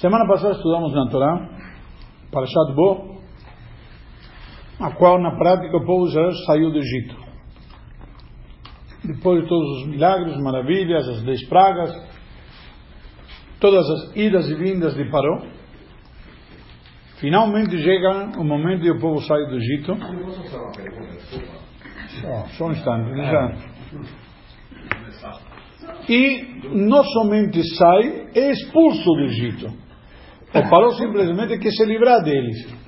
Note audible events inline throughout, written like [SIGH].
Semana passada estudamos na Torá, Parashat Bo, a qual na prática o povo já saiu do Egito. Depois de todos os milagres, maravilhas, as dez pragas, todas as idas e vindas de Paró, finalmente chega o momento de o povo sair do Egito. Só, só um instante, já. E não somente sai, é expulso do Egito. Paró simplesmente quer se livrar deles.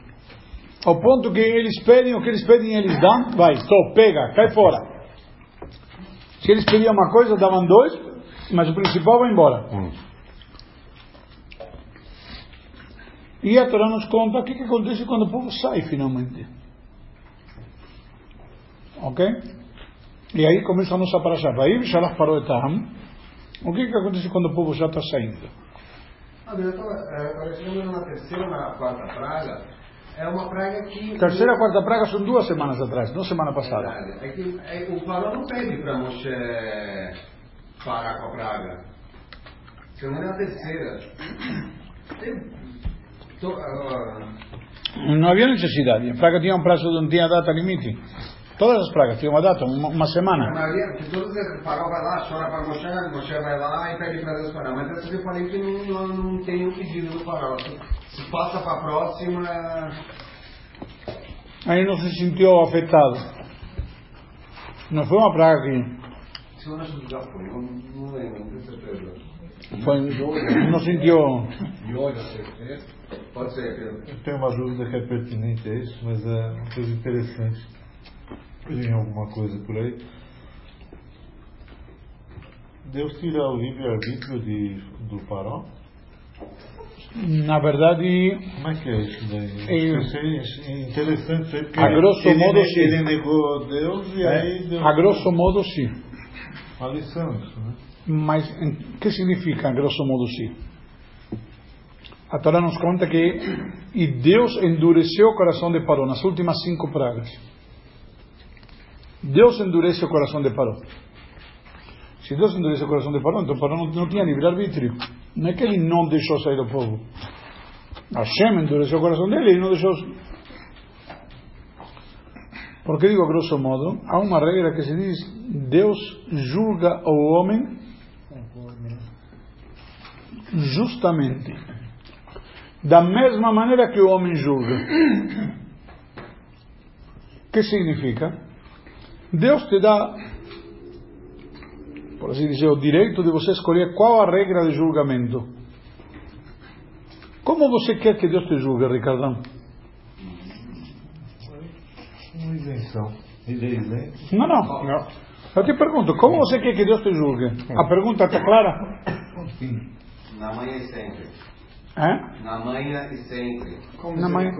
Ao ponto que eles pedem, o que eles pedem, eles dão, vai, só pega, cai fora. Se eles pediam uma coisa, davam dois, mas o principal vai embora. E a Torá nos conta o que, que acontece quando o povo sai finalmente. Ok? E aí começa a paraxá. Parou etam. O que, que acontece quando o povo já está saindo? Ah, eu estava chegando na terceira na quarta praga. É uma praga que. Terceira e quarta praga são duas semanas atrás, não semana passada. É que é, o farol não pede para Moshe parar com a praga. Semana é a terceira. Uh, Não havia necessidade. A praga tinha um prazo, não tinha data limite. Todas as pragas tinham uma data, uma, uma a semana. maioria, que todos o farol vai lá, chora para Moshe, Moshe vai lá e pede para Deus parar. Mas essa eu falei que não, não, não tem um pedido do farol. Se passa para a próxima. Aí não se sentiu afetado. Não foi uma praga que Se eu que já foi, eu não, não lembro, não tenho certeza. foi, não sentiu. De olho, pode ser, Pedro. Eu tenho uma dúvida que é pertinente a isso, mas é uma coisa interessante. Tem alguma coisa por aí. Deus tira o livre-arbítrio de, do farol? Na verdade, Como é que é isso daí? É- Eu é interessante isso aí, porque A ele- grosso ele, modo, ne- sim. ele negou Deus e aí Deus a grosso modo sim. Uma lição isso, né? Mas o que significa, a grosso modo, sim? A Torá nos conta que e Deus endureceu o coração de Paró nas últimas cinco pragas. Deus endurece o coração de Paró. Se Deus endurece o coração de Paró, então Paró não, não tinha livre-arbítrio. Não é que ele não deixou sair do povo. Hashem endureceu o coração dele e não deixou. Por que digo a grosso modo? Há uma regra que se diz: Deus julga o homem justamente. Da mesma maneira que o homem julga. Que significa? Deus te dá, por assim dizer, o direito de você escolher qual a regra de julgamento. Como você quer que Deus te julgue, Ricardão? Uma isenção. Ele é isento. Não, não. Eu te pergunto, como você quer que Deus te julgue? A pergunta está clara? Na manhã e sempre. É? Na manhã e sempre. Na manhã.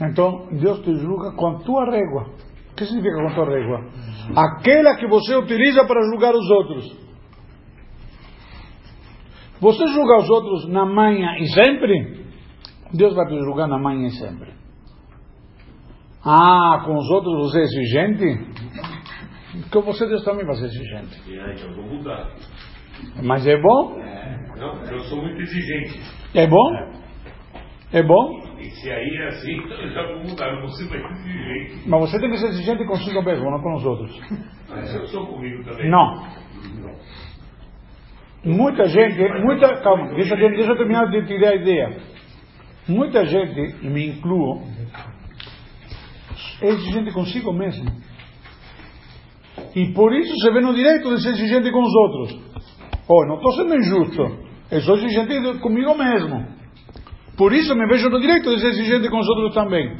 Então, Deus te julga com a tua régua. O que significa tua régua? Aquela que você utiliza para julgar os outros. Você julga os outros na manhã e sempre? Deus vai te julgar na manhã e sempre. Ah, com os outros você é exigente? Com você Deus também vai ser exigente. Aí, eu vou mudar. Mas é bom? Não, eu sou muito exigente. É bom? É bom? E se aí é assim, então eu já vou mudar. Não consigo mais ser exigente. Mas você tem que ser exigente consigo mesmo, não com os outros. Mas eu sou comigo também. Não. Muita gente, muita, calma, deixa, eu- deixa eu terminar de te dar a ideia. Muita gente, e me incluo, é exigente consigo mesmo. E por isso se vê no direito de ser exigente com os outros. Oh, não estou sendo injusto. Eu sou exigente comigo mesmo. Por isso me vejo no direito de ser exigente com os outros também.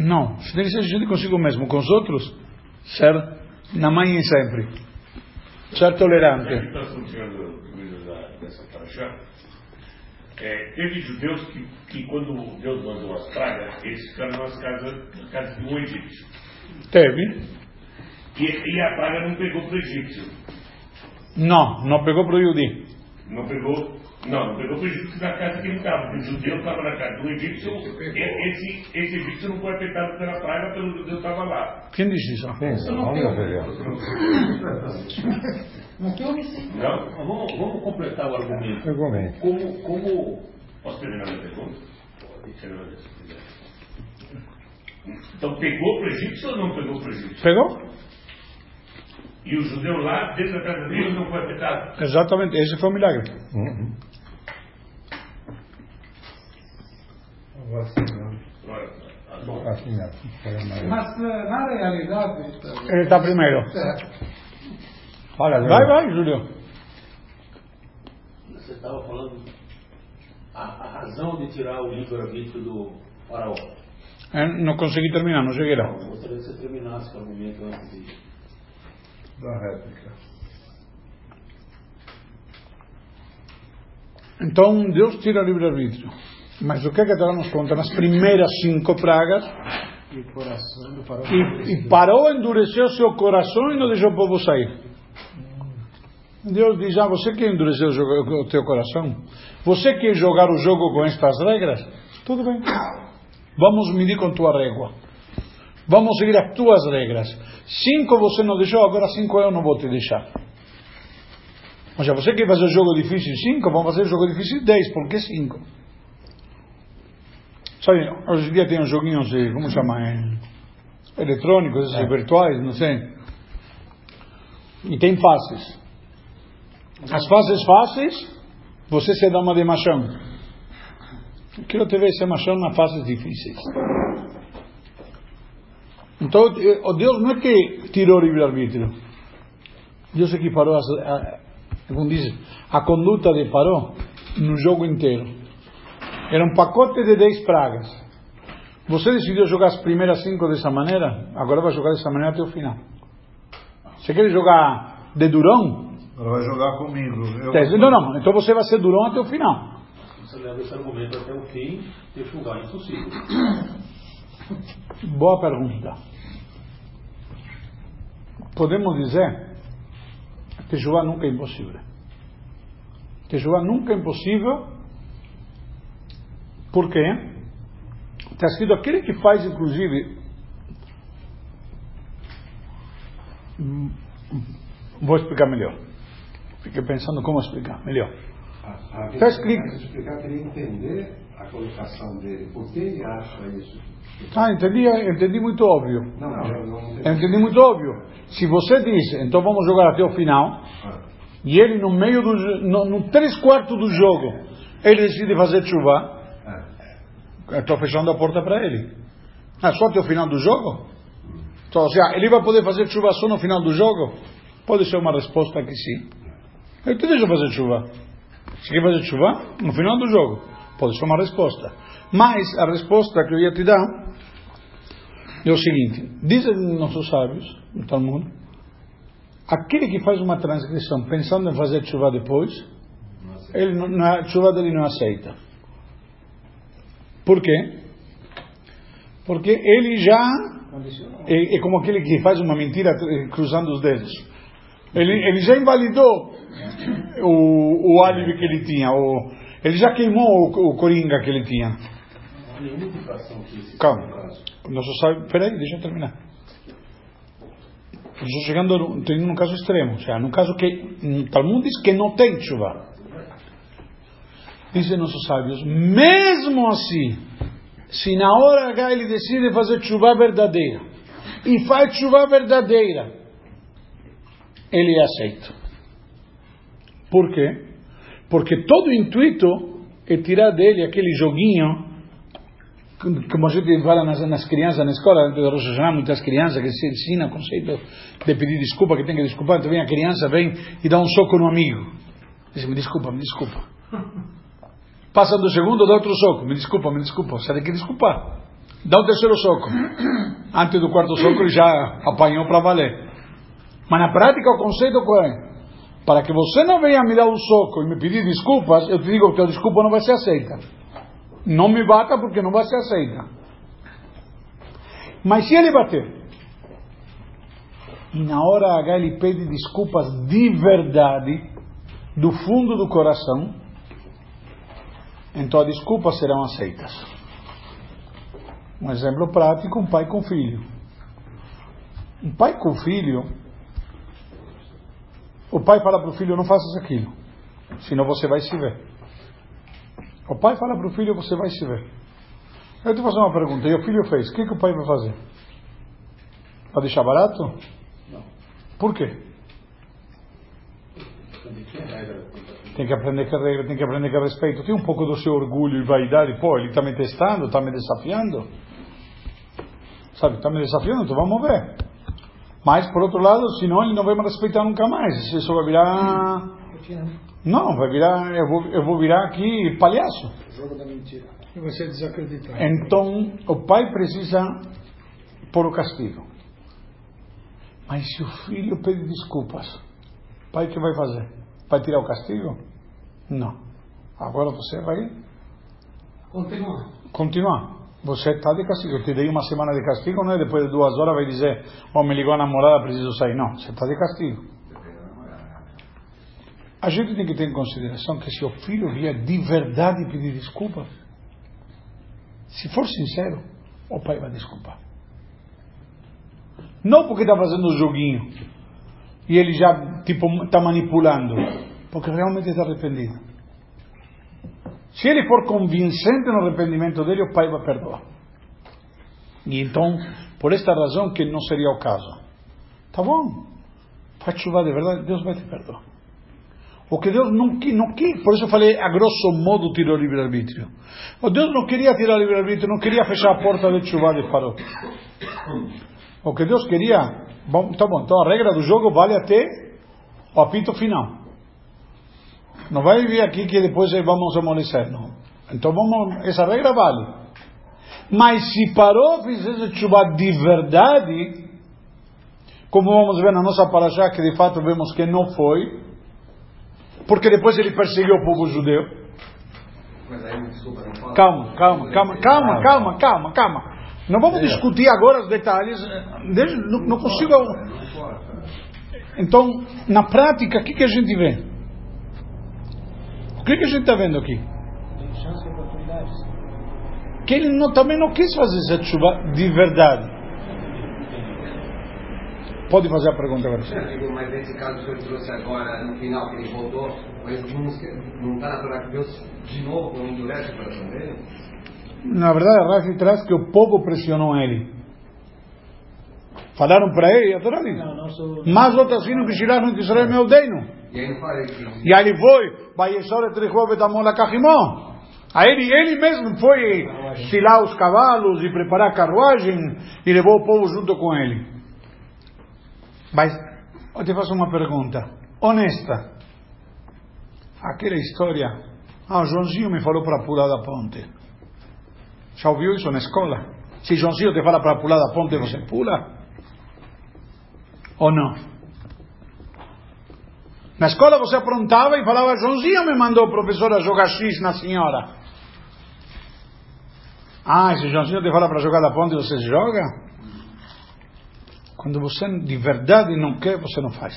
Não, você tem que ser exigente consigo mesmo. Com os outros, ser na mãe e sempre. Ser tolerante. Paraxá, é, teve judeus que, que quando Deus mandou as pragas, eles ficaram nas casas, na casa de um egípcio. Teve. E, e a praga não pegou para o egípcio. Não, não pegou para o Yudi. Não pegou. Não, não pegou para o egípcio na casa que ele estava. O judeu estava na casa do egípcio. e- Esse, esse egípcio não foi afetado pela praga, pelo judeu estava lá. Quem disse isso? Isso não tem. Mas eu não sei. Não? Mas Vamos, vamos completar o argumento. Argumento. Como, como. Posso terminar minha pergunta? Pode terminar se quiser. Então pegou para o egípcio ou não pegou para o egípcio? Pegou? E o judeu lá, dentro da casa dele, não foi afetado? Exatamente, esse foi o milagre. Não. mas eh, na realidade. Ele está primeiro. É, Vai, vai, Júlio. Você estava falando a, a razão de tirar o livre-arbítrio do faraó. Eh, Não consegui terminar, não cheguei lá. Eu gostaria que você terminasse o argumento antes de. Da réplica. Então Deus tira o livre-arbítrio. Mas o que é que nos conta? Nas primeiras cinco pragas, E faraó. e, e parou, endureceu seu coração e não deixou o povo sair. Deus diz: Ah, você quer endurecer o, teu coração? Você quer jogar o jogo com estas regras? Tudo bem. Vamos medir com tua régua. Vamos seguir as tuas regras. Cinco você não deixou, agora cinco eu não vou te deixar. Ou seja, você quer fazer o jogo difícil cinco, vamos fazer o jogo difícil dez, porque cinco. Sabe, hoje em dia tem uns joguinhos, de, como chama? É, eletrônicos, esses virtuais, não sei. E tem fases. As fases fáceis, você se dá uma de machão. Eu quero te ver ser machão nas fases difíceis. Então, eh, o Deus não é que tirou o livre-arbítrio. Deus é que parou, as, a, como diz, a conduta de parou no jogo inteiro. Era um pacote de 10 pragas. Você decidiu jogar as primeiras cinco dessa maneira, agora vai jogar dessa maneira até o final. Você quer jogar de durão? Ela vai jogar comigo. Eu, Não, não, então você vai ser durão até o final. Você leva esse argumento até o fim, Techuvá é impossível. [COUGHS] Boa pergunta. Podemos dizer que jogar nunca é impossível. Que jogar nunca é impossível. Por quê? Está escrito aquele que faz, inclusive. Vou explicar melhor. Fiquei pensando como explicar melhor. A, a Tá escrito. Explicar, queria entender a colocação dele. Por que ele acha isso? Ah, entendi, entendi muito óbvio. Não, não, entendi muito óbvio. Se você diz, então vamos jogar até o final, Ah, e ele no meio do no, no três quartos do jogo, ele decide fazer chuva, eu estou fechando a porta para ele. Ah, só até o final do jogo? Então, ou seja, ele vai poder fazer chuva só no final do jogo? Pode ser uma resposta que sim. Eu te deixo fazer chuva. Se quer fazer chuva, no final do jogo. Pode ser uma resposta. Mas a resposta que eu ia te dar é o seguinte: dizem nossos sábios, no Talmud, aquele que faz uma transgressão pensando em fazer chuva depois, ele não, não- a chuva dele não aceita. Por quê? Porque ele já é, é como aquele que faz uma mentira cruzando os dedos. Ele, ele já invalidou o, o álibi que ele tinha, o, ele já queimou o, o coringa que ele tinha. Calma. Nosso sábio, peraí, deixa eu terminar. Estou chegando num, caso extremo, ou seja, num caso que Talmud diz que não tem chuva. Dizem nossos sábios, mesmo assim, se na hora H ele decide fazer chuva verdadeira e faz chuva verdadeira, ele é aceito. Por quê? Porque todo o intuito é tirar dele aquele joguinho como a gente fala nas, nas crianças na escola, de Rosh Hashanah, muitas crianças que se ensina o conceito de pedir desculpa, que tem que desculpar, então vem a criança, vem e dá um soco no amigo. Diz, me desculpa, me desculpa. Passa do segundo, dá outro soco, me desculpa, me desculpa. Você tem que desculpar. Dá o terceiro soco. Antes do quarto soco ele já apanhou para valer. Mas na prática o conceito qual é? Para que você não venha me dar um soco e me pedir desculpas, eu te digo que a desculpa não vai ser aceita. Não me bata porque não vai ser aceita. Mas se ele bater, e na hora H ele pede desculpas de verdade, do fundo do coração, então as desculpas serão aceitas. Um exemplo prático, um pai com filho. Um pai com filho, O pai fala para o filho, não faças aquilo, senão você vai se ver. O pai fala para o filho, você vai se ver. Eu te faço uma pergunta, e o filho fez, o que, que o pai vai fazer? Para deixar barato? Não. Por quê? Tem que aprender que é regra, tem que aprender que é respeito. Tem um pouco do seu orgulho e vaidade. Pô, ele está me testando, está me desafiando. Sabe, está me desafiando, então vamos ver. Mas, por outro lado, senão ele não vai me respeitar nunca mais. Isso vai virar. Não, vai virar. Eu vou, eu vou virar aqui palhaço. Jogo da mentira. E você desacreditar. Então, o pai precisa pôr o castigo. Mas se o filho pede desculpas, o pai que vai fazer? Vai tirar o castigo? Não. Agora você vai Continua. continuar. Você está de castigo. Eu te dei uma semana de castigo, não é? Depois de duas horas vai dizer, oh, me ligou a namorada, preciso sair. Não, você está de castigo. A gente tem que ter em consideração que se o filho vier de verdade pedir desculpas, se for sincero, o pai vai desculpar. Não porque está fazendo um joguinho e ele já tipo está manipulando, porque realmente está arrependido. Se ele for convincente no arrependimento dele, o pai vai perdoar. E então, por esta razão que não seria o caso. Tá bom, faz chuva de verdade, Deus vai te perdoar. O que Deus não, não quis, por isso eu falei, a grosso modo tirou o livre-arbítrio. O Deus não queria tirar o livre-arbítrio, não queria fechar a porta de chuva de farol. O que Deus queria, bom, tá bom, então a regra do jogo vale até o apito final. Não vai vir aqui que depois vamos amolecer, não. Então vamos, essa regra vale. Mas se parou, fizesse chuva de verdade, como vamos ver na nossa paraxá, que de fato vemos que não foi, porque depois ele perseguiu o povo judeu. Calma, calma, calma, calma, calma, calma, calma. Não vamos discutir agora os detalhes. Deixa- Não, não consigo. Então, na prática, o que, que a gente vê? O que, que a gente está vendo aqui? Que ele não- também não quis fazer essa chuva de verdade. Pode fazer a pergunta agora. Digo, mas nesse caso que o senhor trouxe agora, no final, que ele voltou, mas não está na Torá que Deus de novo não endurece o coração dele? Na verdade, Rashi traz que o povo pressionou ele. Falaram para ele, e a Torá diz, Não, não mas outros que tiraram que Israel me odeio. E aí não falei que. E aí ele foi, vai e trechou betamola cajimó. Aí ele, ele mesmo foi filar os cavalos e preparar a carruagem e levou o povo junto com ele. Mas eu te faço uma pergunta, honesta. Aquela história, ah, o Joãozinho me falou para pular da ponte. Já ouviu isso na escola? Se Joãozinho te fala para pular da ponte, você pula? Ou não? Na escola você aprontava e falava, Joãozinho me mandou o professor a jogar X na senhora. Ah, se Joãozinho te fala para jogar da ponte, você joga? Quando você de verdade não quer, você não faz.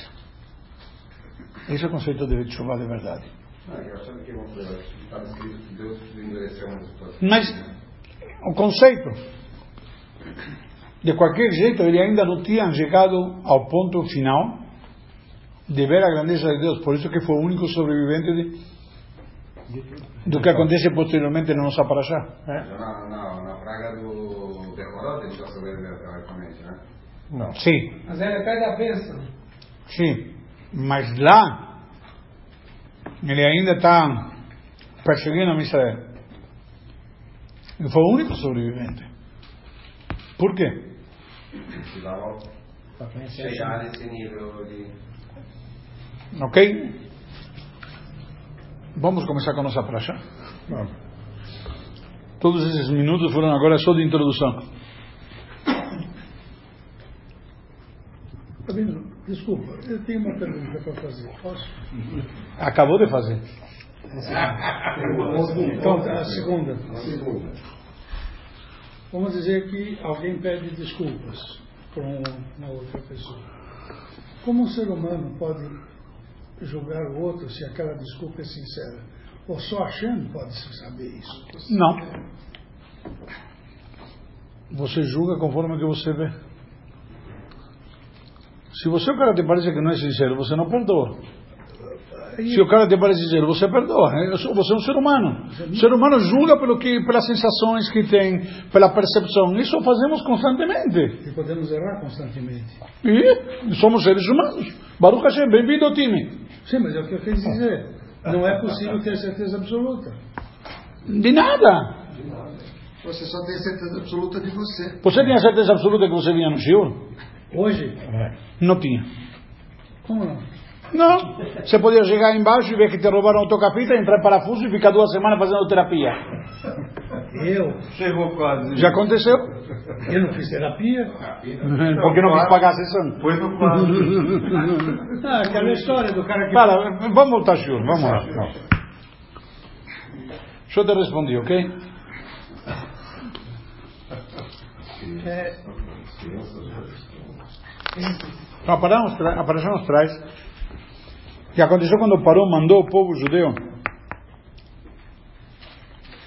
Esse é o conceito de chuva de verdade. Situação. Mas o conceito, de qualquer jeito, ele ainda não tinha chegado ao ponto final de ver a grandeza de Deus. Por isso que foi o único sobrevivente de, do que acontece posteriormente na nossa paraxá. Já na, na, na praga do Decoró, ele já sobreviveu teoricamente, né? Não. Sim, Mas ele pede a bênção. sim. Mas lá, ele ainda está perseguindo a Israel. Ele foi o único sobrevivente. Por quê? Chegar nesse nível de. Ok? Vamos começar com a nossa praxa? Não. Todos esses minutos foram agora só de introdução. Rabino, desculpa, eu tenho uma pergunta para fazer. Posso? Acabou de fazer. Então, a segunda. A segunda. Vamos dizer que alguém pede desculpas para uma outra pessoa. Como um ser humano pode julgar o outro se aquela desculpa é sincera? Ou só achando pode-se saber isso? Não. Você julga conforme o que você vê. Se você o cara te parece que não é sincero, você não perdoa. Se o cara te parece sincero, você perdoa. É, Você é um ser humano. O ser humano julga pelo que, pelas sensações que tem, pela percepção. Isso fazemos constantemente. E podemos errar constantemente. E somos seres humanos. Baruch Hashem, bem-vindo ao time. Sim, mas é o que eu quis dizer. Não é possível ter certeza absoluta. De nada. Você só tem certeza absoluta de você. Você tinha certeza absoluta que você vinha no Shiur? Hoje, Não tinha. como não? Não. Você podia chegar embaixo e ver que te roubaram o toca-fita, entrar em parafuso e ficar duas semanas fazendo terapia. Eu? Chegou quase. Já aconteceu? Eu não fiz terapia. [LAUGHS] Porque não quis pagar a sessão. Foi no quadro. [LAUGHS] Ah, aquela história do cara que. Para, vamos voltar, Shiur. Vamos lá. Deixa eu te responder, ok? É, a Pará nos traz que aconteceu quando Paró mandou o povo judeu.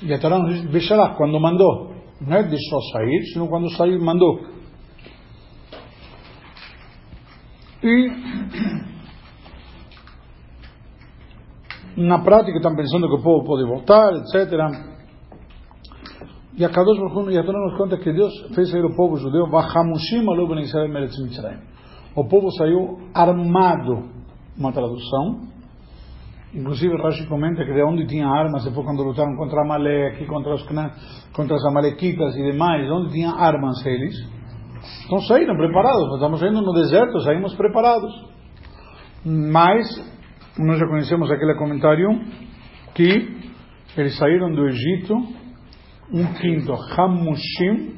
E a Torá nos diz, veja lá, quando mandou. Não é deixou sair, sino quando saiu, mandou. Na prática estão pensando que o povo pode voltar, etc. E a Kadosh Baruch e a Torá nos conta que Deus fez sair o povo judeu. O povo saiu armado, uma tradução. Inclusive Rashi comenta que de onde tinha armas, depois quando lutaram contra Amalek, contra os, contra as Amalequitas e demais, onde tinha armas eles. Então saíram preparados, estamos saindo no deserto, saímos preparados. Mas, nós já conhecemos aquele comentário, que eles saíram do Egito, um quinto, Hamushim,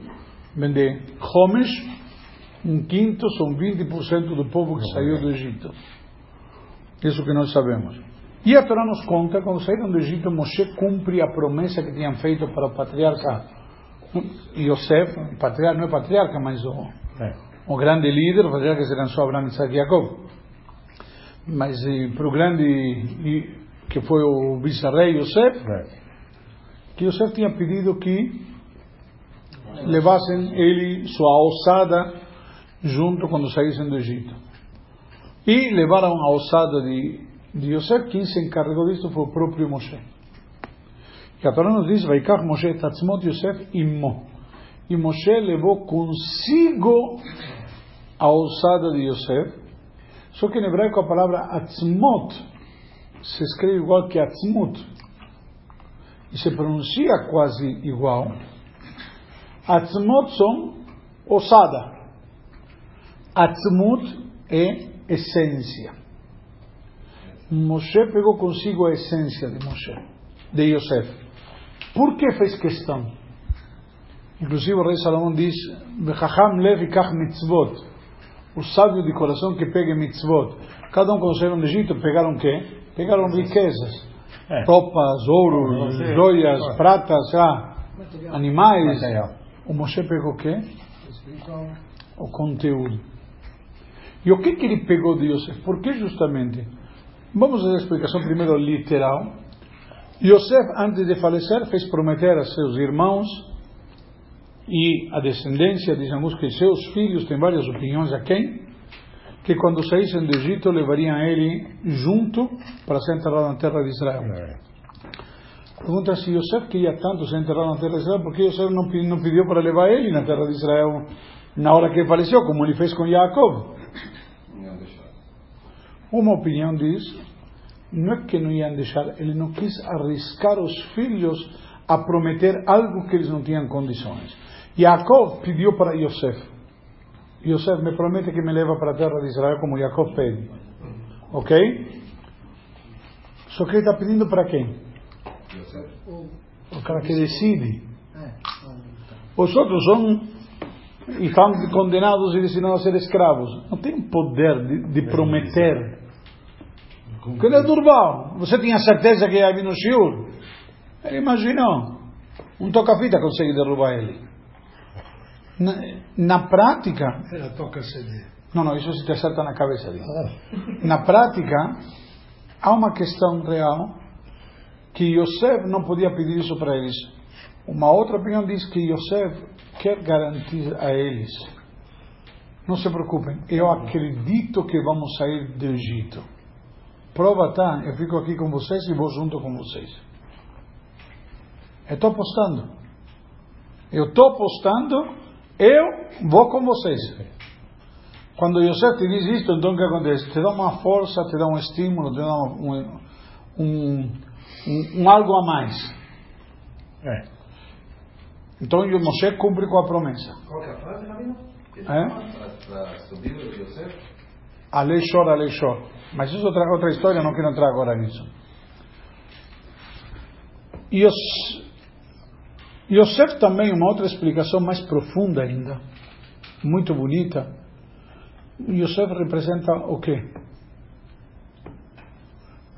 vem de Homesh, um quinto são 20% do povo que saiu do Egito. Isso que nós sabemos. E a Torá nos conta, quando saíram do Egito, Moshe cumpre a promessa que tinham feito para o patriarca Yosef, patriarca, não é patriarca, mas o, o grande líder, o patriarca que se lançou Abraão, Isaac e Jacob. Mas eh, para o grande, e- que foi o vice-rei Yosef, que Yosef tinha pedido que levassem ele, sua ossada, junto quando saíssem do Egito. E levaram a ossada de, de Yosef, quem se encarregou disso foi o próprio Moshe. E a Torá nos diz, Vaikach Moshe Tatzmot Yosef immo. E Moshe levou consigo a ossada de Yosef, só que em hebraico a palavra Atzmot se escreve igual que Atzmut e se pronuncia quase igual. Atzmot são ossada. Atzmut é essência. Moshe pegou consigo a essência de Moshe, de Yosef. Por que fez questão? Inclusive o rei Salomão diz: "Vechacham lev mitzvot." O sábio de coração que pega mitzvot. Cada um quando saíram do Egito pegaram o quê? Pegaram riquezas. Roupas, ouro, joias, pratas, animais. O Moshe pegou o quê? O conteúdo. E o que, que ele pegou de Yosef? Por que justamente? Vamos a explicação primeiro literal. Yosef, antes de falecer, fez prometer a seus irmãos e a descendência, dizem alguns que seus filhos, tem várias opiniões a quem, que quando saíssem do Egito levariam ele junto para ser enterrado na terra de Israel. Pergunta se Yosef queria tanto ser enterrado na terra de Israel, por que Yosef não, não pediu para levar ele na terra de Israel na hora que faleceu, como ele fez com Jacob? Uma opinião diz, não é que não iam deixar, ele não quis arriscar os filhos a prometer algo que eles não tinham condições. Jacob pediu para Yosef, Yosef me promete que me leva para a terra de Israel como Jacob pede. Ok? Só que ele está pedindo para quem? O cara que decide. Os outros são e estão condenados e destinados a ser escravos. Não tem poder de, de prometer. Que é Durval. Você tinha certeza que ia vir no Shiur? Ele imaginou. Um toca-fita consegue derrubar ele. Na, na prática, Ela toca CD. não, não, isso se te acerta na cabeça. digo. Na prática, há uma questão real que Yosef não podia pedir isso para eles. Uma outra opinião diz que Yosef quer garantir a eles Não se preocupem, eu acredito que vamos sair do Egito. Prova tá, eu fico aqui com vocês e vou junto com vocês. Eu estou apostando. Eu estou apostando, eu vou com vocês. Quando José te diz isto, então o que acontece? Te dá uma força, te dá um estímulo, te dá um, um, um, um algo a mais. É. Então Moshe cumpre com a promessa. Qual é a frase, Rabino? É? Para subir o Yosef? A lei chora, a lei chora. Mas isso é outra, outra história, não quero entrar agora nisso. E os, Yosef também, uma outra explicação mais profunda ainda, muito bonita. Yosef representa o quê?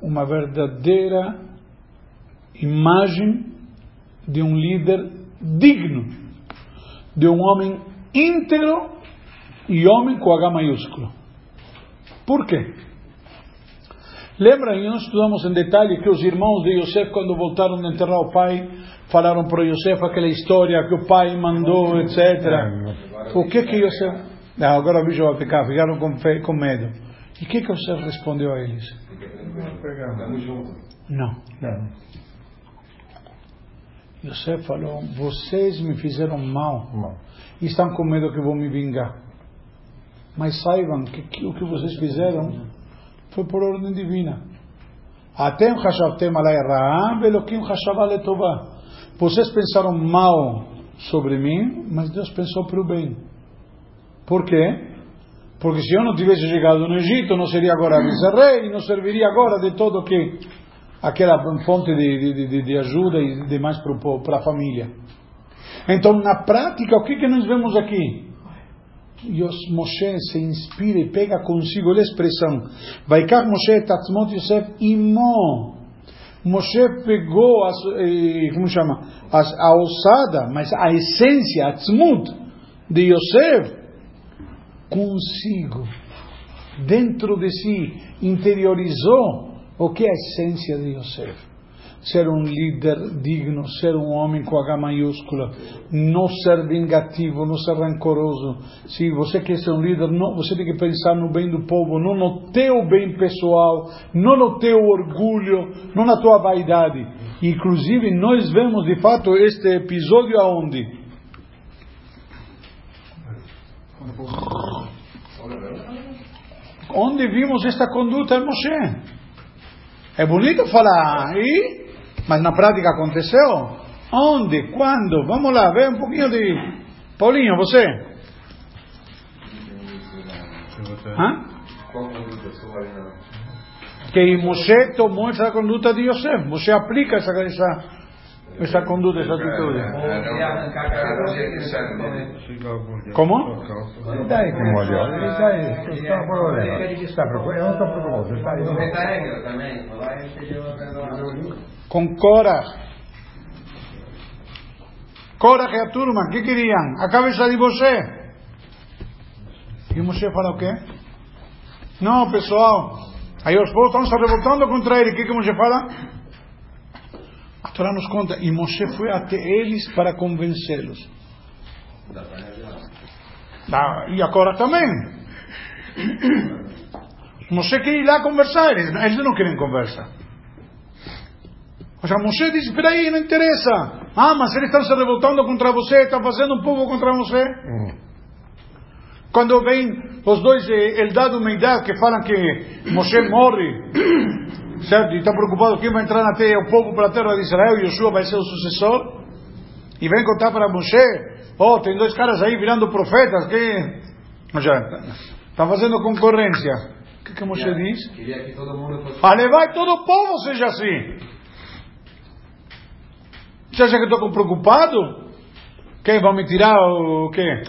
Uma verdadeira imagem de um líder digno, de um homem íntegro e homem com H maiúsculo. Por quê? Lembram, e nós estudamos em detalhe que os irmãos de Yosef, quando voltaram de enterrar o pai, falaram para Yosef aquela história que o pai mandou, etc. O que que Yosef... Não, agora o bicho vai ficar, ficaram com, fe... com medo. E o que que Yosef respondeu a eles? Não. Não. Yosef falou, vocês me fizeram mal e estão com medo que eu vou me vingar. Mas saibam que, que o que vocês fizeram foi por ordem divina. Atem chashavtem alai ra'am velokim chashava letová. Vocês pensaram mal sobre mim, mas Deus pensou para o bem. Por quê? Porque se eu não tivesse chegado no Egito, não seria agora vice-rei, não serviria agora de todo que aquela fonte de, de, de, de ajuda e demais para a família. Então, na prática, o que, que nós vemos aqui? E os Moshe se inspira e pega consigo, a expressão. Vaikar Moshe tatzmot Yosef imo. Moshe pegou, as, como chama? As, a ossada, mas a essência, a tzmut de Yosef consigo. Dentro de si, interiorizou o que é a essência de Yosef? Ser um líder digno, ser um homem com H maiúscula, não ser vingativo, não ser rancoroso. Se você quer ser um líder, não, você tem que pensar no bem do povo, não no teu bem pessoal, não no teu orgulho, não na tua vaidade. Inclusive, nós vemos de fato este episódio aonde? Onde vimos esta conduta em Moshe? É bonito falar, e? Mas na prática aconteceu? Onde? Quando? Vamos lá, vê um pouquinho de. Paulinho, você? Hã? Que Moshe tomou essa conduta de Yosef. Moshe aplica essa, essa, essa conduta, essa atitude. Como? E daí, como olha? E daí? Você está problema. Está preocupado? Eu não estou preocupado. Você está aí. Ele pediu a Com Cora. Cora que a turma, que queriam? A cabeça de Moshe. E Moshe fala o quê? Não, pessoal. Aí os povos estão se revoltando contra ele. O que, que Moshe fala? A Torá nos conta. E Moshe foi até eles para convencê-los. Ah, E agora também. Moshe quer ir lá conversar. Eles, eles não querem conversa. O sea, Moshe diz, espera aí, não interessa. Ah, mas eles estão se revoltando contra você, estão fazendo um povo contra você. Quando vem os dois Eldad e Meidad que falam que Moshe morre, certo? E está preocupado quem vai entrar na terra, o povo para a terra de Israel, e Yoshua vai ser o sucessor. E vem contar para Moshe, oh, tem dois caras aí virando profetas, que... Seja, estão fazendo concorrência. O que, que Moshe diz? Queria que todo mundo fosse. Vai todo o povo seja assim. Você acha que estou preocupado? Quem vai me tirar o quê?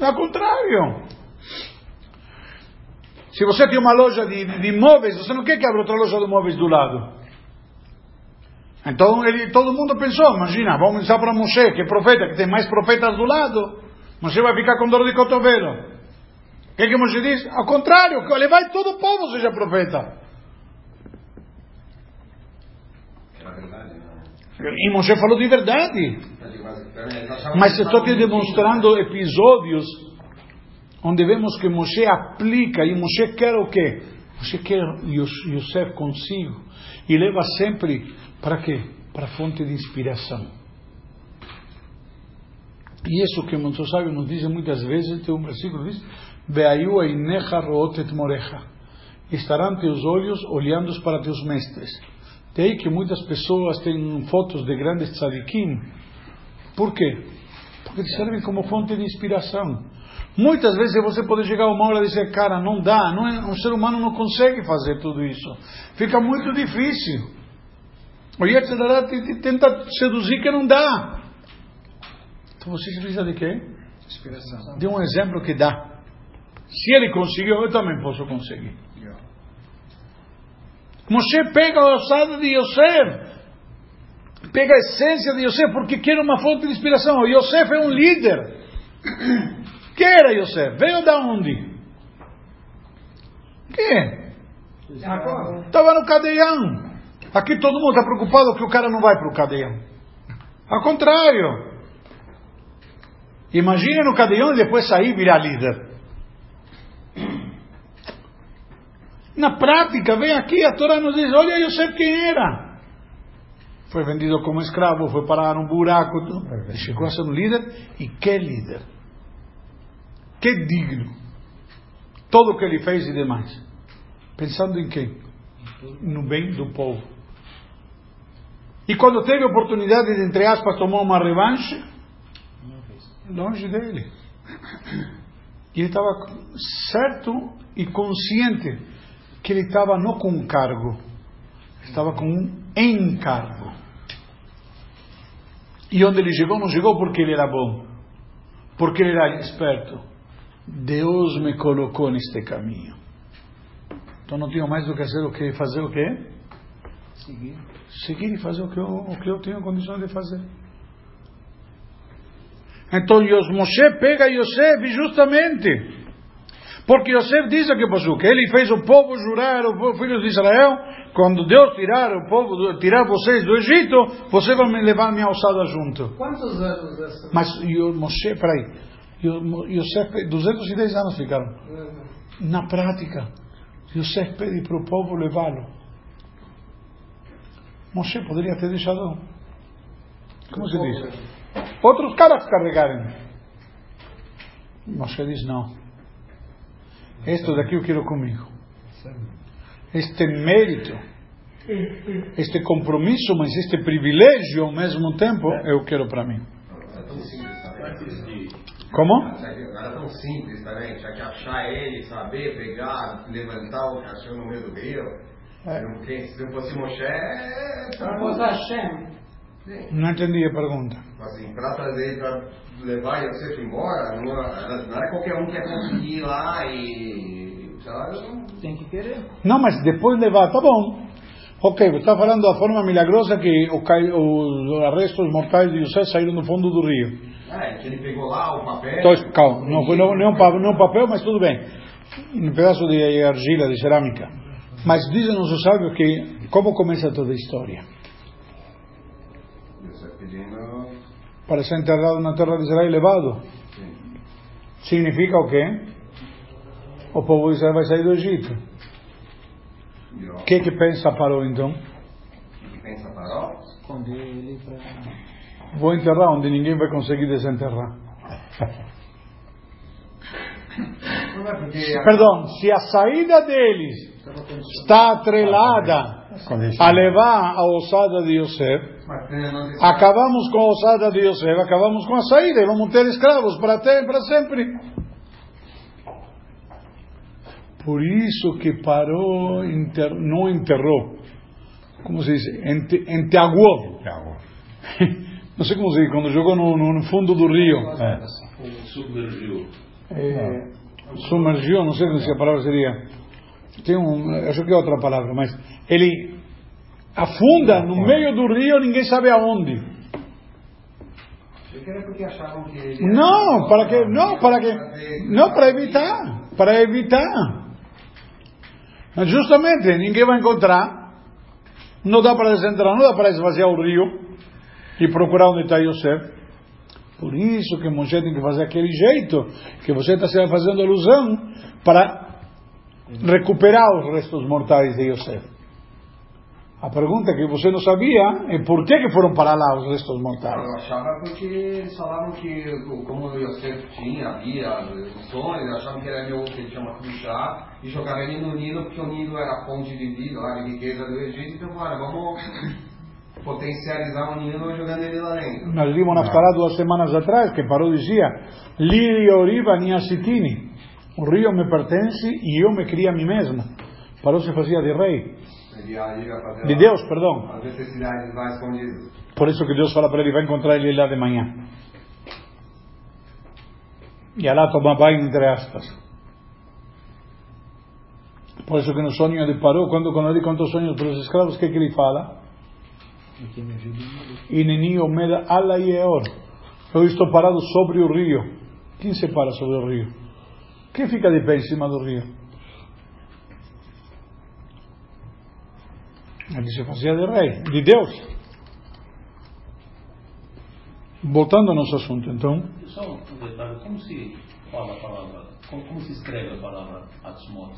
Ao contrário. Se você tem uma loja de, de imóveis, você não quer que abra outra loja de imóveis do lado. Então ele, todo mundo pensou, imagina, vamos pensar para Moshe, que é profeta, que tem mais profetas do lado. Moshe vai ficar com dor de cotovelo. O que, que Moshe diz? Ao contrário, que ele vai todo o povo seja profeta. É não. E Moshe falou de verdade. Mas, eles achavam Mas estou te demonstrando episódios onde vemos que Moshe aplica, e Moshe quer o quê? Moshe quer Yos- Yosef consigo, e leva sempre para quê? Para a fonte de inspiração. E isso que o sábio nos diz muitas vezes, tem um versículo que diz, Veayu einecha rootet morecha. Estarão teus olhos olhando para teus mestres. Daí que muitas pessoas têm fotos de grandes tzadikim. Por quê? Porque servem como fonte de inspiração. Muitas vezes você pode chegar uma hora e dizer, cara, não dá, não é, um ser humano não consegue fazer tudo isso. Fica muito difícil. O Yetzirah te, te tenta seduzir que não dá. Então você precisa de quê? Inspiração. De um exemplo que dá. Se ele conseguiu, eu também posso conseguir. Moshe pega a ossada de Yosef, pega a essência de Yosef, porque quer uma fonte de inspiração. Yosef é um líder. Quem era Yosef? Veio da onde? Quem? Estava no cadeião. Aqui todo mundo está preocupado que o cara não vai para o cadeião. Ao contrário. Imagine no cadeião e depois sair e virar líder. Na prática, vem aqui, a Torá nos diz, olha Yosef quem era. Foi vendido como escravo, foi parar num buraco, chegou a ser um líder, e que líder. Que digno. Tudo o que ele fez e demais. Pensando em quem? No bem do povo. E quando teve oportunidade de, entre aspas, tomar uma revanche, longe dele. E ele estava certo e consciente que ele estava não com um cargo, estava com um encargo. E onde ele chegou, não chegou porque ele era bom, porque ele era esperto. Deus me colocou neste caminho. Então não tinha mais do que fazer o que fazer o quê? Seguir. Seguir e fazer o que eu, o que eu tenho condições de fazer. Então Moshe pega Yosef justamente porque Yosef diz aqui para que ele fez o povo jurar, o povo, filhos de Israel, quando Deus tirar o povo, tirar vocês do Egito, você vai me levar minha alçada junto. Quantos anos dessa? Mas Moshe, peraí, Yosef, 210 anos ficaram. Na prática, Yosef pede para o povo levá-lo. Moshe poderia ter deixado, como se diz, outros caras carregarem. Moshe diz: não. Esto daqui eu quero comigo. Este mérito, este compromisso, mas este privilégio ao mesmo tempo, eu quero para mim. Como? Não é tão simples também. Tinha que achar ele, saber, pegar, levantar o cachorro no meio do rio. É. Não Se não fosse Moshe, é... Para botar Hashem. Sim. Não entendi a pergunta. Assim, para trazer, para levar Yosef embora, não, era- não era qualquer um que ia conseguir ir lá e. Sei lá, não- Tem que querer. Não, mas depois levar, tá bom. Ok, você está falando da forma milagrosa que o cai- os restos mortais de José saíram do fundo do rio. É, que ele pegou lá o papel. Então, calma, não foi não, não, pa- não papel, mas tudo bem. Um pedaço de argila, de cerâmica. Mas dizem-nos o sábio que, como começa toda a história? Para ser enterrado na terra de Israel e levado. Sim. Significa o quê? O povo de Israel vai sair do Egito. O que que pensa Parou então? o que pensa Paró? Esconder ele para. Vou enterrar onde ninguém vai conseguir desenterrar. Perdão, se a saída deles está atrelada a levar a ossada de Yosef, acabamos com a ossada de Yosef, acabamos com a saída e vamos ter escravos para para sempre. Por isso que parou, enter- não enterrou, como se diz, ente, enteaguou. [LAUGHS] Não sei como se diz, quando jogou no, no- fundo do rio. Submergiu. É, sumergiu, não sei se a palavra seria. Tem um, acho que é outra palavra, mas ele afunda no meio do rio, ninguém sabe aonde. Não, para que, não, para que, não para evitar, para evitar. Mas justamente ninguém vai encontrar, não dá para desenterrar, não dá para esvaziar o rio e procurar onde está Yosef. Por isso que Moshe tem que fazer aquele jeito que você está fazendo alusão para recuperar os restos mortais de Yosef. A pergunta que você não sabia é por que, que foram para lá os restos mortais. Eu achava porque eles falavam que, como Yosef tinha, havia sonho, eles achavam que era meu, que ele chama Kushá, e jogaram ele no Nilo, porque o Nilo era a fonte de vida, de riqueza do Egito, então falaram, vamos potencializar o Nilo jogando ele lá dentro. Nós vimos na Fará duas semanas atrás que parou dizia Liri Oriva Niasitini. O rio me pertence e eu me crio a mim mesmo. Parou se fazia de rei. Ele De Deus, perdão. as necessidades. Por isso que Deus fala para ele, vai encontrar ele lá de manhã. E lá toma banho, entre aspas. Por isso que no sonho de Parou, quando, quando ele conta os sonhos para os escravos, o que, que ele fala? Ineni Omeda Ala Yeor. Eu estou parado sobre o rio. Quem se para sobre o rio? Quem fica de pé em cima do rio? Ele se fazia de rei, de Deus. Voltando ao nosso assunto, então, Só um detalhe, como se fala a palavra, como, como se escreve a palavra Atzmot?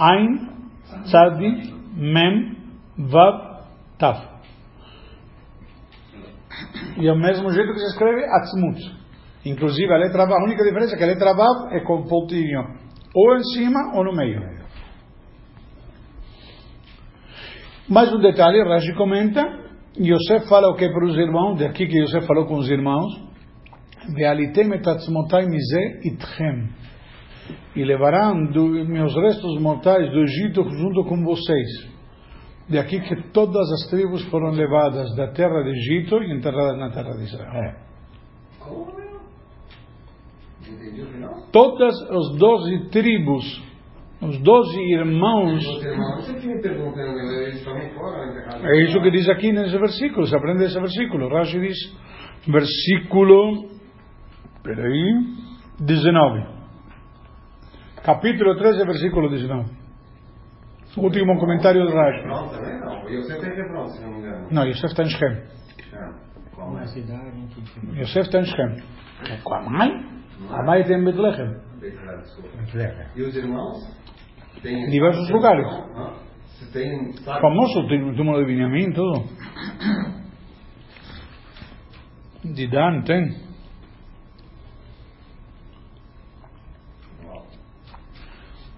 Ein, Tzadi, Mem, Vav, Tav. E é o mesmo jeito que se escreve Atzmut. Inclusive a letra Vav, a única diferença é que a letra Vav é com pontinho ou em cima ou no meio. Mais um detalhe, Rashi comenta, Yosef fala o que para os irmãos, daqui que Yosef falou com os irmãos, Vealitem et atzmotai mize itchem. E levarão do, meus restos mortais do Egito junto com vocês. De aqui que todas as tribos foram levadas da terra de Egito e enterradas na terra de Israel. Como, meu? Entendi o final? Todas as doze tribos, os doze irmãos, é isso que diz aqui nesse versículo, se aprende esse versículo. Rashi diz, versículo, peraí, 19. Capítulo 13, versículo 19. Último comentário do Rashi. Hebron também não. O Yosef tem Hebron, se não me engano. Não, Yosef está em Shem. Ah, Uma é? cidade em que Yosef está em Shem. Com a mãe? A mãe tem em Betlehem. Betlehem, desculpa. Betlehem. E os irmãos? Tem diversos lugares. Tem. Sabe? Famoso tem o túmulo de Benjamim, tudo. De Dan tem.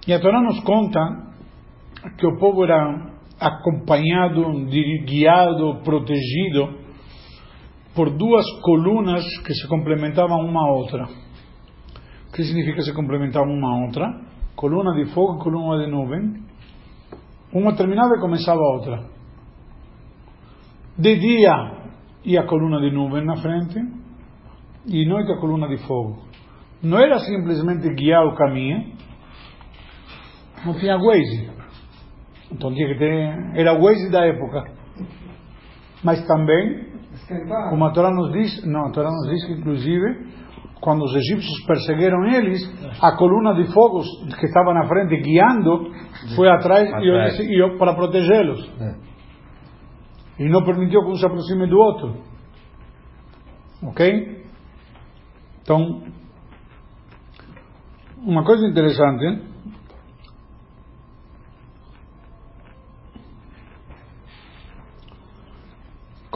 E a Torá nos conta que o povo era acompanhado, guiado, protegido por duas colunas que se complementavam uma à outra. O que significa se complementar uma à outra? Coluna de fogo e coluna de nuvem. Uma terminava e começava a outra. De dia ia a coluna de nuvem na frente e noite a coluna de fogo. Não era simplesmente guiar o caminho, não tinha Waze. Então tinha que ter. Era o Waze da época. Mas também, como a Torá nos diz, não, a Torá nos diz que inclusive, quando os egípcios perseguiram eles, a coluna de fogo que estava na frente guiando foi atrás, e disse- e eu- para protegê-los. E não permitiu que um se aproxime do outro. Ok? Então, uma coisa interessante.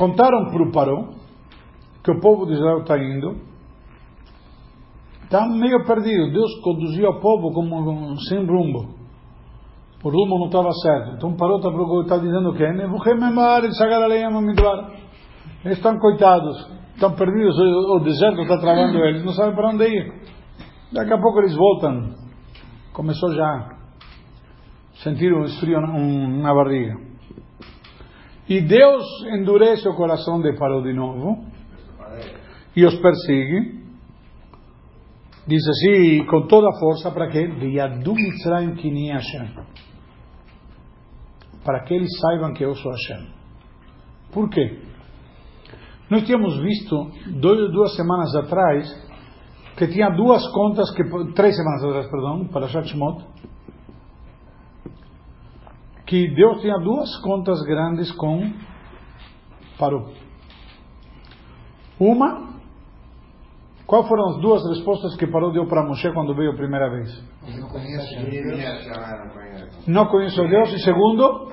Contaram para o Paró que o povo de Israel está indo. Está meio perdido. Deus conduziu o povo como sem rumbo. O rumo não estava certo. Então Paró está está dizendo Mamidbar. Eles estão coitados. Estão perdidos. O, deserto está travando eles. Não sabem para onde ir. Daqui a pouco eles voltam. Começou já. Sentiram um esfrio na barriga. E Deus endurece o coração de Paró de novo e os persegue. Diz assim, com toda a força, para que. Para que eles saibam que eu sou Hashem. Por quê? Nós tínhamos visto dois, duas semanas atrás que tinha duas contas que três semanas atrás, perdão, para Shachmot, que Deus tinha duas contas grandes com Paró. Uma Qual foram as duas respostas que Paró deu para Moshe quando veio a primeira vez? Não não conhece. Não conheço Deus. E segundo,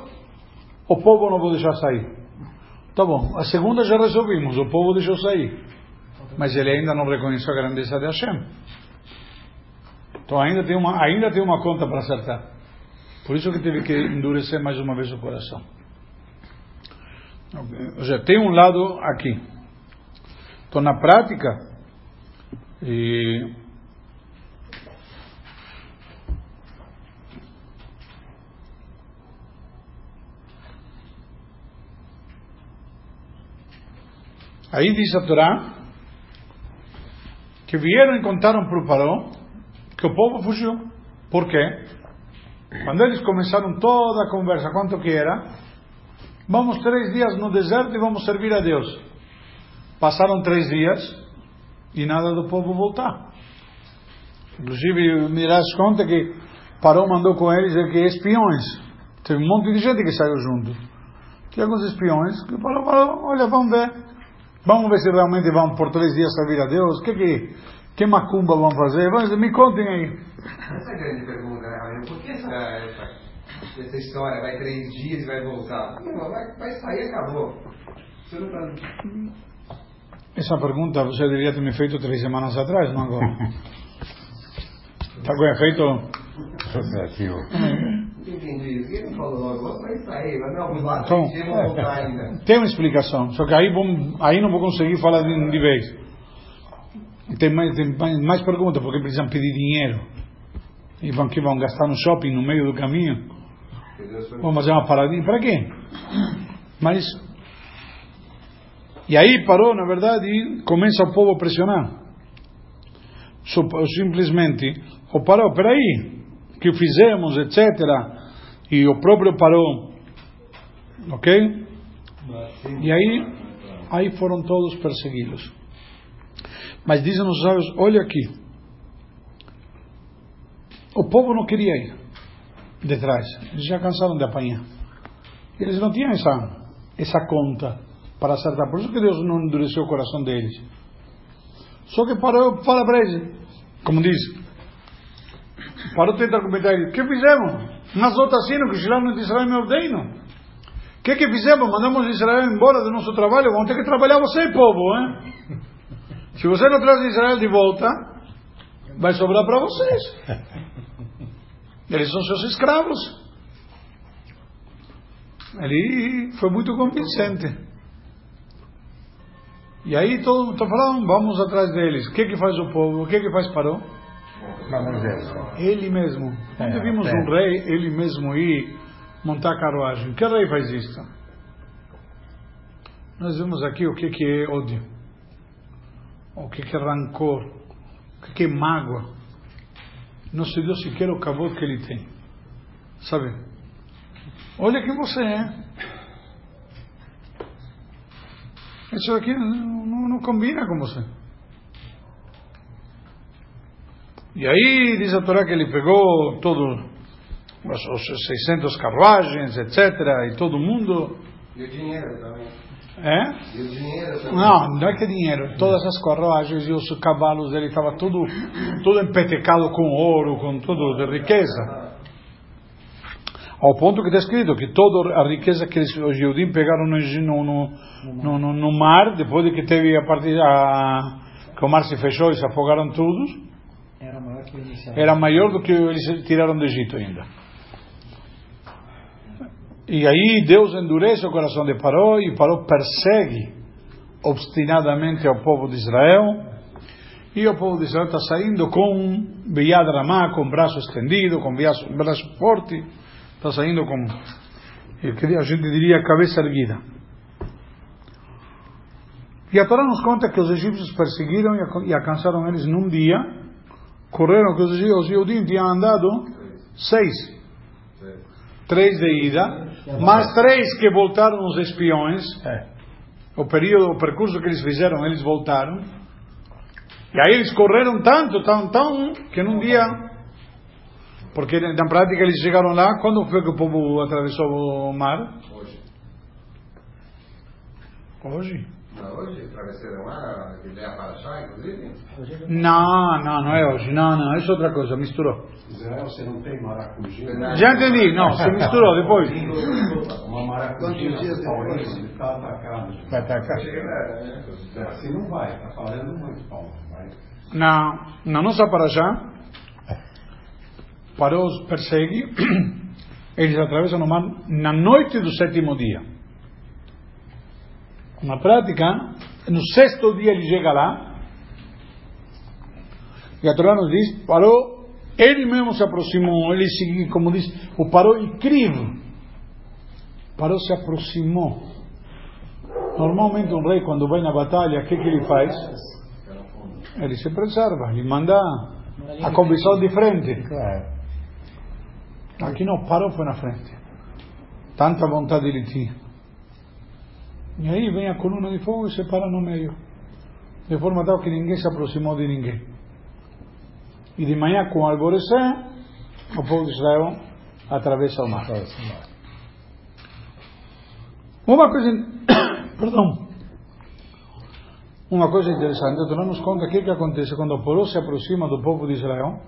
o povo não vou deixar sair. Tá bom. A segunda já resolvimos. O povo deixou sair. Mas ele ainda não reconheceu a grandeza de Hashem. Então ainda tem uma, ainda tem uma conta para acertar. Por isso que teve que endurecer mais uma vez o coração. Ou seja, tem um lado aqui. Então, na prática, e aí diz a Torá que vieram e contaram para o Paró que o povo fugiu. Por quê? Quando eles começaram toda a conversa, quanto que era? Vamos três dias no deserto e vamos servir a Deus. Passaram três dias e nada do povo voltar. Inclusive, das conta que Parou mandou com eles que espiões. Teve um monte de gente que saiu junto. Tinha alguns espiões que falou, olha, vamos ver. Vamos ver se realmente vão por três dias servir a Deus. Que que, que macumba vão fazer? Vamos, me contem aí. Essa é a grande pergunta, né? Por que essa, essa, essa história vai três dias e vai voltar? Não, vai, vai sair e acabou. Você não está... Essa pergunta você deveria ter me feito três semanas atrás, não agora. Está com efeito Associativo. Entendi. Ele não falou logo, vai sair, mas não, Então, vai voltar ainda. tem uma explicação, só que aí, vamos, aí não vou conseguir falar de, de vez. Tem mais, tem mais, perguntas, porque precisam pedir dinheiro. E vão que vão gastar no shopping no meio do caminho. Vamos fazer uma paradinha. Para quê? Mas. E aí parou, na verdade, e começa o povo a pressionar. Simplesmente, o parou, peraí, o que fizemos, etc. E o próprio parou. Ok? E aí, aí foram todos perseguidos. Mas dizem os sábios, olha aqui. O povo não queria ir detrás. Eles já cansaram de apanhar. Eles não tinham essa, essa conta para acertar. Por isso que Deus não endureceu o coração deles. Só que parou, fala para eles, como diz, parou tentar argumentar eles, o que fizemos? Nós assim, que Israel de Israel me ordenam. O que que fizemos? Mandamos Israel embora do nosso trabalho, vão ter que trabalhar você, povo, hein? Se você não traz Israel de volta, vai sobrar para vocês. [LAUGHS] Eles são seus escravos. Ele foi muito convincente. E aí todo mundo está falando, vamos atrás deles. O que que faz o povo? O que que faz Paró? Ele mesmo. Quando É, vimos é. um rei, ele mesmo ir montar carruagem. Que rei faz isso? Nós vemos aqui o que que é ódio. O que que rancor. O que que mágoa. Não se deu sequer o cabot que ele tem. Sabe? Olha quem você é. Isso aqui não, não- não combina com você. E aí diz a Torá que ele pegou todos os, os 600 carruagens, etc. E todo mundo. E o dinheiro também. É? E o dinheiro também. Não, não é que dinheiro. Todas as carruagens e os cavalos dele estavam tudo, tudo empetecado com ouro, com tudo de riqueza. Ao ponto que está escrito que toda a riqueza que eles, os Yehudim pegaram no, no, no, no, mar, depois de que teve a partir a, que o mar se fechou e se afogaram todos, Era maior era maior do que eles tiraram do Egito ainda. E aí Deus endurece o coração de Paró e Paró persegue obstinadamente ao povo de Israel. E o povo de Israel está saindo com Beyad Ramá, com braço estendido, com braço, braço forte, está saindo com, a gente diria, cabeça erguida. E a Torá nos conta que os egípcios perseguiram e alcan- e alcançaram eles num dia, correram que os os Yehudim tinham andado seis. Três de ida, mais três que voltaram os espiões. O período, o percurso que eles fizeram, eles voltaram. E aí eles correram tanto, tão, tão, que num dia. Porque na prática eles chegaram lá, quando foi que o povo atravessou o mar? Hoje? Não, hoje, travesseiro lá, que a inclusive? Não, não, não é hoje. Não, não, isso é outra coisa, misturou. Israel, você não tem maracujá? Já entendi, não, você misturou depois. Uma maracujá está atacada. Vai atacar. Assim não vai, está falando muito, Paulo. Na, na nossa Paraxá, Paró os persegue, [CLEARS THROAT] eles atravessam o mar na noite do sétimo dia. Na prática, no sexto dia ele chega lá, e a Torá nos diz, Paró, ele mesmo se aproximou, ele seguiu, como diz, o Paró incrível. Paró se aproximou. Normalmente um rei, quando vai na batalha, o que, que ele faz? Ele se preserva, ele manda a comissão de frente. Aqui não, parou foi na frente. Tanta vontade ele tinha. E aí vem a coluna de fogo e se para no meio. De forma tal que ninguém se aproximou de ninguém. E de manhã, com o alvorecer, o povo de Israel atravessa o mar. Uma coisa. [COUGHS] Perdão. Uma coisa interessante, Torá nos conta o que, que acontece quando o povo se aproxima do povo de Israel.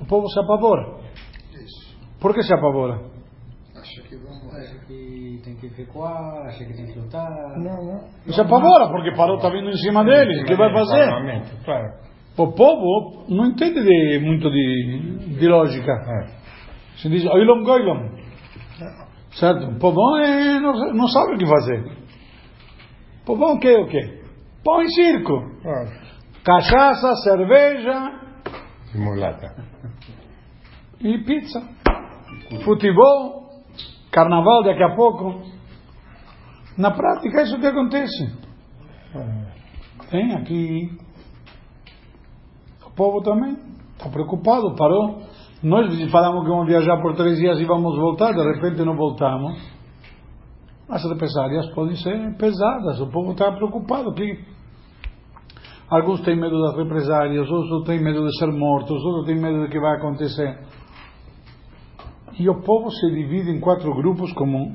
O povo se apavora. Por que se apavora? Acha que tem que recuar, acha que tem que lutar. Não, não. Se apavora, porque parou está vindo em cima deles. O que vai fazer? Claro. O povo não entende de- muito de, de lógica. É. Se diz oilom goilom. Certo? O povão é, não, não sabe o que fazer. O povão quer o quê? Pão em circo. Claro. Cachaça, cerveja Simulata. e pizza. Futebol, carnaval daqui a pouco. Na prática é isso que acontece. Tem aqui. O povo também está preocupado, parou. Nós falamos que vamos viajar por três dias e vamos voltar, de repente não voltamos. As represálias podem ser pesadas, o povo está preocupado. Que alguns têm medo das represálias, outros têm medo de ser mortos, outros têm medo do que vai acontecer. E o povo se divide em quatro grupos, como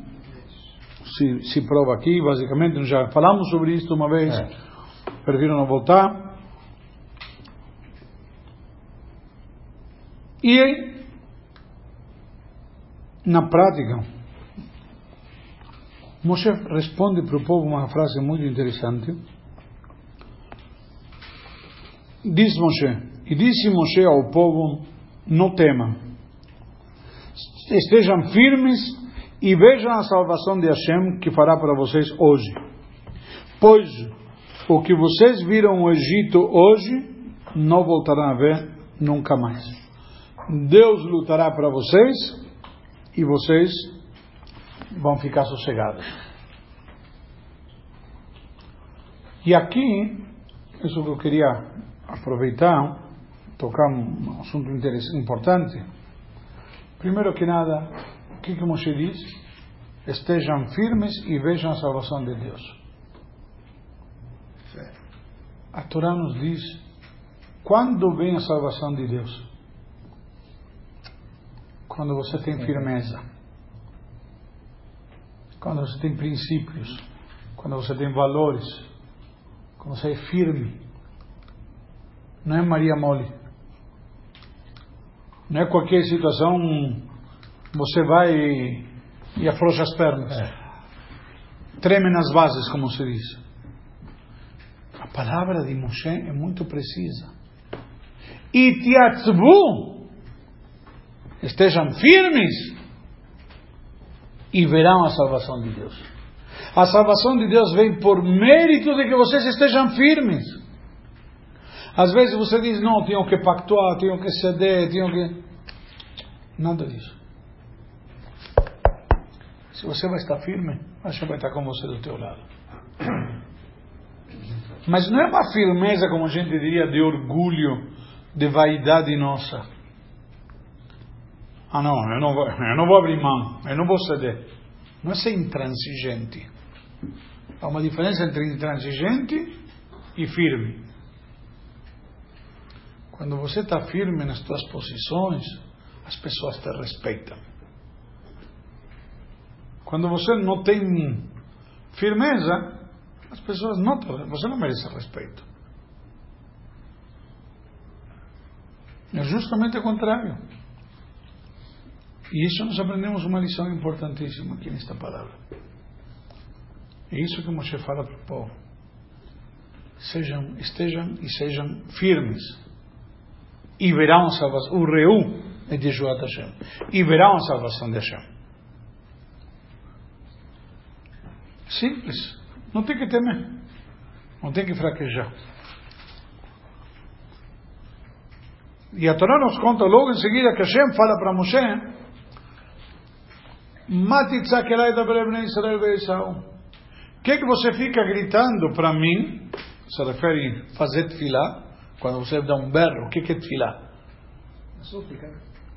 se, se prova aqui, basicamente. Nós já falamos sobre isso uma vez, prefiro não voltar. E na prática, Moshe responde para o povo uma frase muito interessante. Diz Moshe, e disse Moshe ao povo: Não temam, estejam firmes e vejam a salvação de Hashem que fará para vocês hoje. Pois o que vocês viram no Egito hoje, não voltarão a ver nunca mais. Deus lutará para vocês e vocês vão ficar sossegados. E aqui, isso que eu queria aproveitar, tocar um assunto importante. Primeiro que nada, o que, que Moshe diz? Estejam firmes e vejam a salvação de Deus. A Torá nos diz quando vem a salvação de Deus? Quando você tem firmeza. Quando você tem princípios. Quando você tem valores. Quando você é firme. Não é Maria Mole. Não é qualquer situação você vai e, e afrouxa as pernas. Treme nas bases, como se diz. A palavra de Moshe é muito precisa. E tiatzbu, estejam firmes e verão a salvação de Deus. A salvação de Deus vem por mérito de que vocês estejam firmes. Às vezes você diz, não, tenho que pactuar, tenho que ceder, tenho que. Nada disso. Se você vai estar firme, Hashem vai estar com você do teu lado. Mas não é uma firmeza, como a gente diria, de orgulho, de vaidade nossa. Ah, não, eu não vou, eu não vou abrir mão, eu não vou ceder. Não é ser intransigente. Há uma diferença entre intransigente e firme. Quando você está firme nas suas posições, as pessoas te respeitam. Quando você não tem firmeza, As pessoas notam, você não merece respeito. É justamente o contrário. E isso nós aprendemos uma lição importantíssima aqui nesta palavra. É isso que Moshe fala para o povo. Sejam, estejam e sejam firmes. E verão salvação. O Reu é Yeshuat Hashem. E verão a salvação de Hashem. Simples. Não tem que temer. Não tem que fraquejar. E a Torá nos conta logo em seguida que Hashem fala para Moshe Matitzakelai da Brebne Israel Beisau. O que, que você fica gritando para mim? Se refere a fazer tefilá. Quando você dá um berro, o que, que é tefilá? Súplica.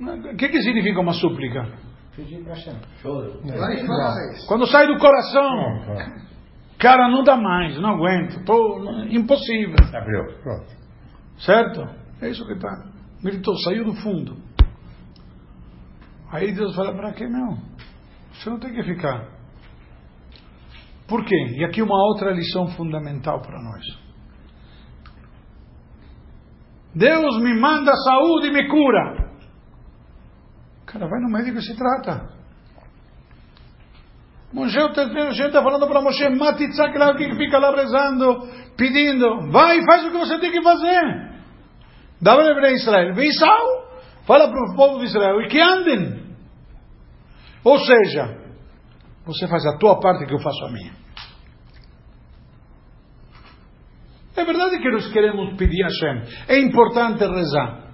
O que, que significa uma súplica? Pedir para mais. Quando sai do coração. Cara, não dá mais, não aguento. Tô, impossível. Abriu. Pronto. Certo? É isso que está. Gritou, saiu do fundo. Aí Deus fala, para que não? Você não tem que ficar. Por quê? E aqui uma outra lição fundamental para nós. Deus me manda saúde e me cura. Cara, vai no médico e se trata. Moshe, está falando para Moshe, Matitzak lá, que fica lá rezando, pedindo, vai e faz o que você tem que fazer. Dá para Israel, Beisau, fala para o povo de Israel, e que andem. Ou seja, você faz a tua parte que eu faço a minha. É verdade que nós queremos pedir a Hashem. É importante rezar.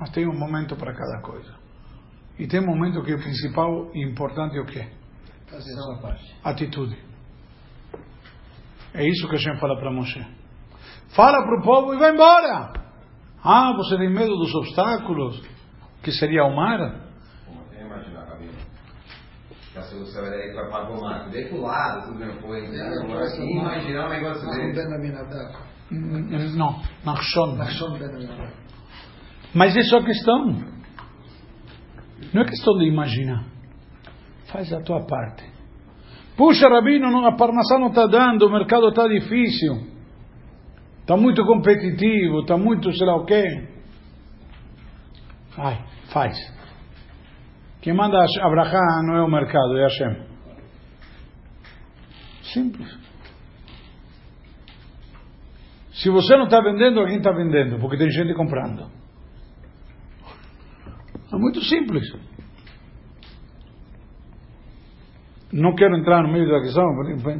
Mas tem um momento para cada coisa. E tem um momento que o principal e importante é o quê? Atitude. É isso que Hashem fala para Moshe. Fala para o povo e vai embora. Ah, você tem medo dos obstáculos, que seria o mar? Como tem imaginar a cabine? Se você vai daí vai para o mar, daí pro lado, tudo bem, foi. Assim, imaginar um negócio desse. ben Aminadab. Não, Nachshon. Nahshon ben Aminadab. Mas é só questão. Não é questão de imaginar. Faz a tua parte. Puxa, Rabino, a Parnassá não está dando, o mercado está difícil. Está muito competitivo, está muito sei lá o quê. Vai, faz. Quem manda a Abraham não é o mercado, é Hashem. Simples. Se você não está vendendo, alguém está vendendo, porque tem gente comprando. É muito simples. Não quero entrar no meio da questão,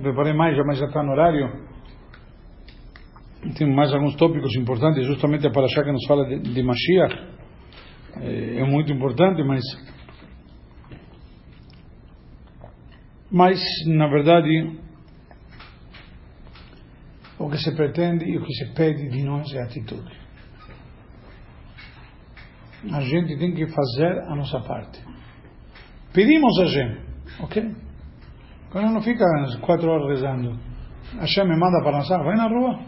preparei mais, mas já está no horário. Tem mais alguns tópicos importantes, justamente para achar que nos fala de, de Mashiach. É, é muito importante, mas. Mas, na verdade, o que se pretende e o que se pede de nós é atitude. A gente tem que fazer a nossa parte. Pedimos a gente, ok? Quando não fica quatro horas rezando, a gente me manda para lançar, vai na rua,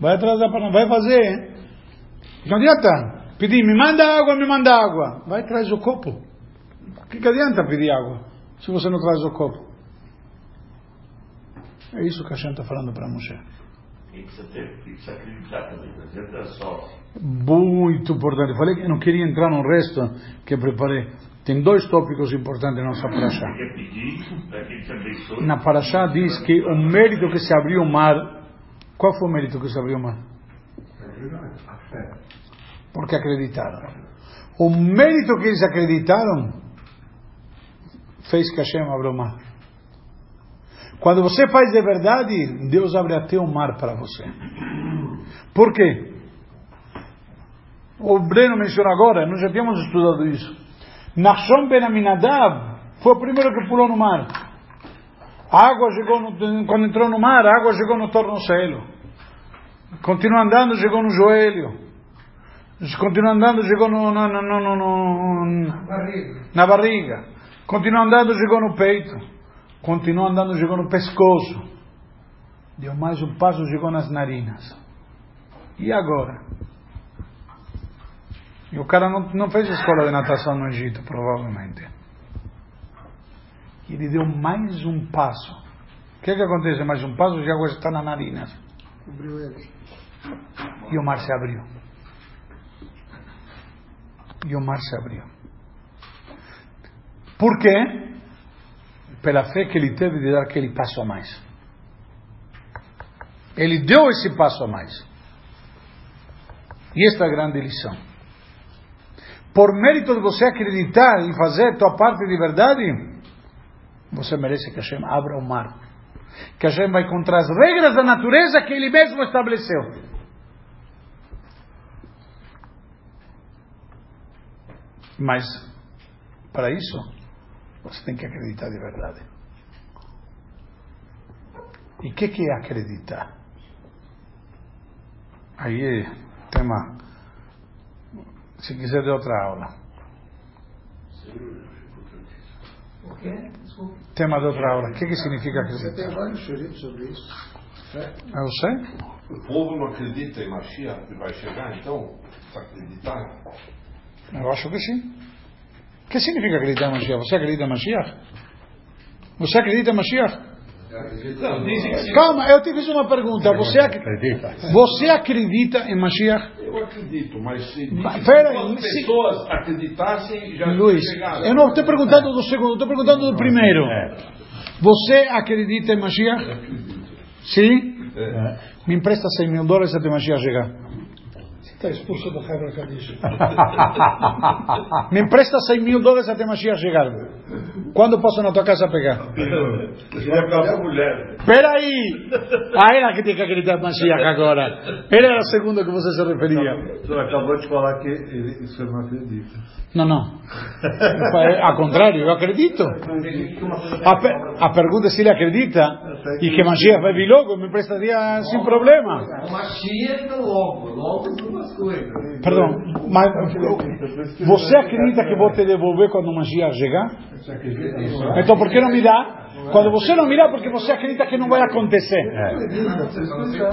vai atrás da panela, vai fazer. Não adianta pedir, me manda água, me manda água. Vai traz o copo. O que, que adianta pedir água se você não traz o copo? É isso que a gente está falando para Moshe. E precisa, ter, precisa acreditar também, não adianta só. Muito importante. Falei que não queria entrar no resto que preparei. Tem dois tópicos importantes na nossa paraxá. Na paraxá diz que o mérito que se abriu o mar. Qual foi o mérito que se abriu o mar? A fé. Porque acreditaram. O mérito que eles acreditaram fez que Hashem abriu o mar. Quando você faz de verdade, Deus abre até o mar para você. Por quê? O Breno mencionou agora, nós já tínhamos estudado isso. Nachshon ben Aminadab foi o primeiro que pulou no mar. A água chegou, no, quando entrou no mar, a água chegou no tornozelo. Continua andando, chegou no joelho. Continua andando, chegou no, no, no, no, no, Barriga. na barriga. Continua andando, chegou no peito. Continua andando, chegou no pescoço. Deu mais um passo, chegou nas narinas. E agora? E o cara não, não fez escola de natação no Egito, provavelmente. E ele deu mais um passo. O que, que acontece? Mais um passo a água está na narina. Cobriu ele. E o mar se abriu. E o mar se abriu. Por quê? Pela fé que ele teve de dar aquele passo a mais. Ele deu esse passo a mais. E esta é a grande lição. Por mérito de você acreditar e fazer a tua parte de verdade, você merece que Hashem abra o mar. Que Hashem vai contra as regras da natureza que ele mesmo estabeleceu. Mas, para isso, você tem que acreditar de verdade. E o que, que é acreditar? Aí é tema, se quiser, de outra aula. O quê? Desculpa. Tema de outra aula. O que, que significa Você acreditar? tem vários xeritos sobre isso. Eu sei. O povo não acredita em Mashiach que vai chegar, então, acreditar. Eu acho que sim. O que significa acreditar em Mashiach? Você acredita em Mashiach? Você acredita em Mashiach? Não, dizem que sim. Calma, eu te fiz uma pergunta. Você, ac- você acredita em Mashiach? Eu acredito, mas se as se- pessoas acreditassem, já Luiz, chegaram. eu não estou perguntando do segundo, estou perguntando do primeiro. Você acredita em Mashiach? Sim? Me empresta 100 mil dólares até Mashiach chegar. Você está expulso do Hebra Kadisha. [LAUGHS] Me empresta 100 mil dólares até Mashiach chegar. Quando posso na tua casa pegar? Queria ficar com a mulher. Espera aí! Ah, era que tem que acreditar em Mashiach agora. Ele era a segunda que você se referia. O senhor acabou de falar que ele, o senhor não acredita. Não, não. É, [LAUGHS] Ao contrário, eu acredito. A, pe- a pergunta é se ele acredita e que Mashiach vai vir logo, me emprestaria sem problema. Mashiach logo, logo Perdão, mas você acredita que vou te devolver quando o Mashiach chegar? Então por que não me dá? Quando você não me dá, porque você acredita que não vai acontecer. É.